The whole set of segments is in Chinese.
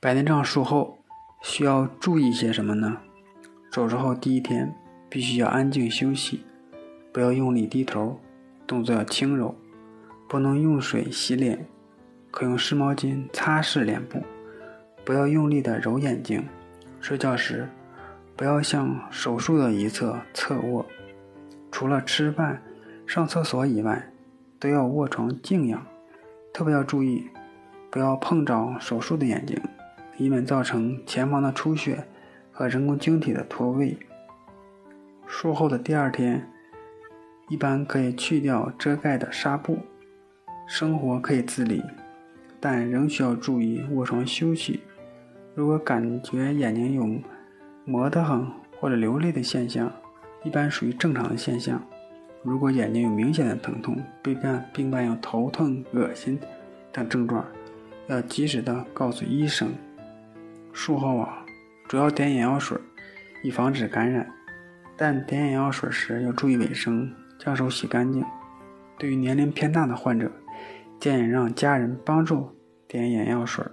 白内障术后需要注意些什么呢？手术后第一天必须要安静休息，不要用力低头，动作要轻柔，不能用水洗脸，可用湿毛巾擦拭脸部，不要用力的揉眼睛。睡觉时不要向手术的一侧侧卧，除了吃饭、上厕所以外，都要卧床静养。特别要注意，不要碰着手术的眼睛，以免造成前方的出血和人工晶体的脱位。术后的第二天，一般可以去掉遮盖的纱布，生活可以自理，但仍需要注意卧床休息。如果感觉眼睛有磨得很或者流泪的现象，一般属于正常的现象。如果眼睛有明显的疼痛，并伴并伴有头痛、恶心等症状，要及时的告诉医生。术后啊，主要点眼药水，以防止感染。但点眼药水时要注意卫生，将手洗干净。对于年龄偏大的患者，建议让家人帮助点眼药水。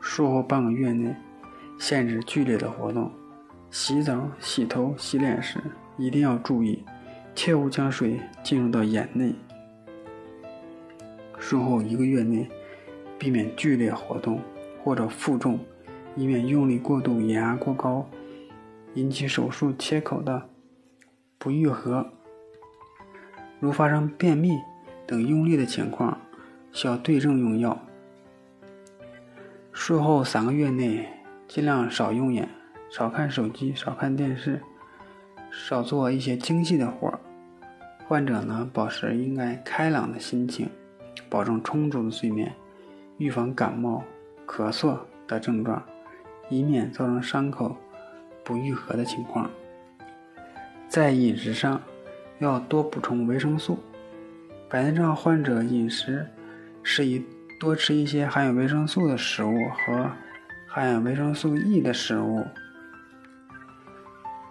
术后半个月内，限制剧烈的活动。洗澡、洗头、洗脸时。一定要注意，切勿将水进入到眼内。术后一个月内，避免剧烈活动或者负重，以免用力过度、眼压过高，引起手术切口的不愈合。如发生便秘等用力的情况，需要对症用药。术后三个月内，尽量少用眼，少看手机，少看电视。少做一些精细的活儿，患者呢保持应该开朗的心情，保证充足的睡眠，预防感冒、咳嗽的症状，以免造成伤口不愈合的情况。在饮食上要多补充维生素，白内障患者饮食适宜多吃一些含有维生素的食物和含有维生素 E 的食物。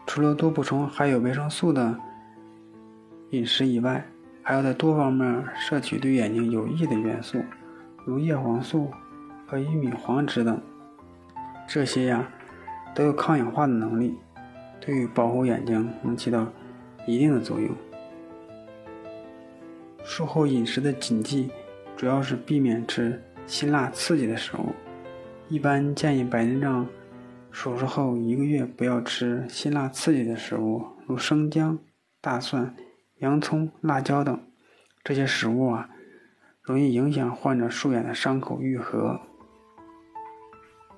除了多补充含有维生素的饮食以外，还要在多方面摄取对眼睛有益的元素，如叶黄素和玉米黄质等。这些呀都有抗氧化的能力，对于保护眼睛能起到一定的作用。术后饮食的禁忌主要是避免吃辛辣刺激的食物，一般建议白内障。手术后一个月不要吃辛辣刺激的食物，如生姜、大蒜、洋葱、辣椒等。这些食物啊，容易影响患者术眼的伤口愈合。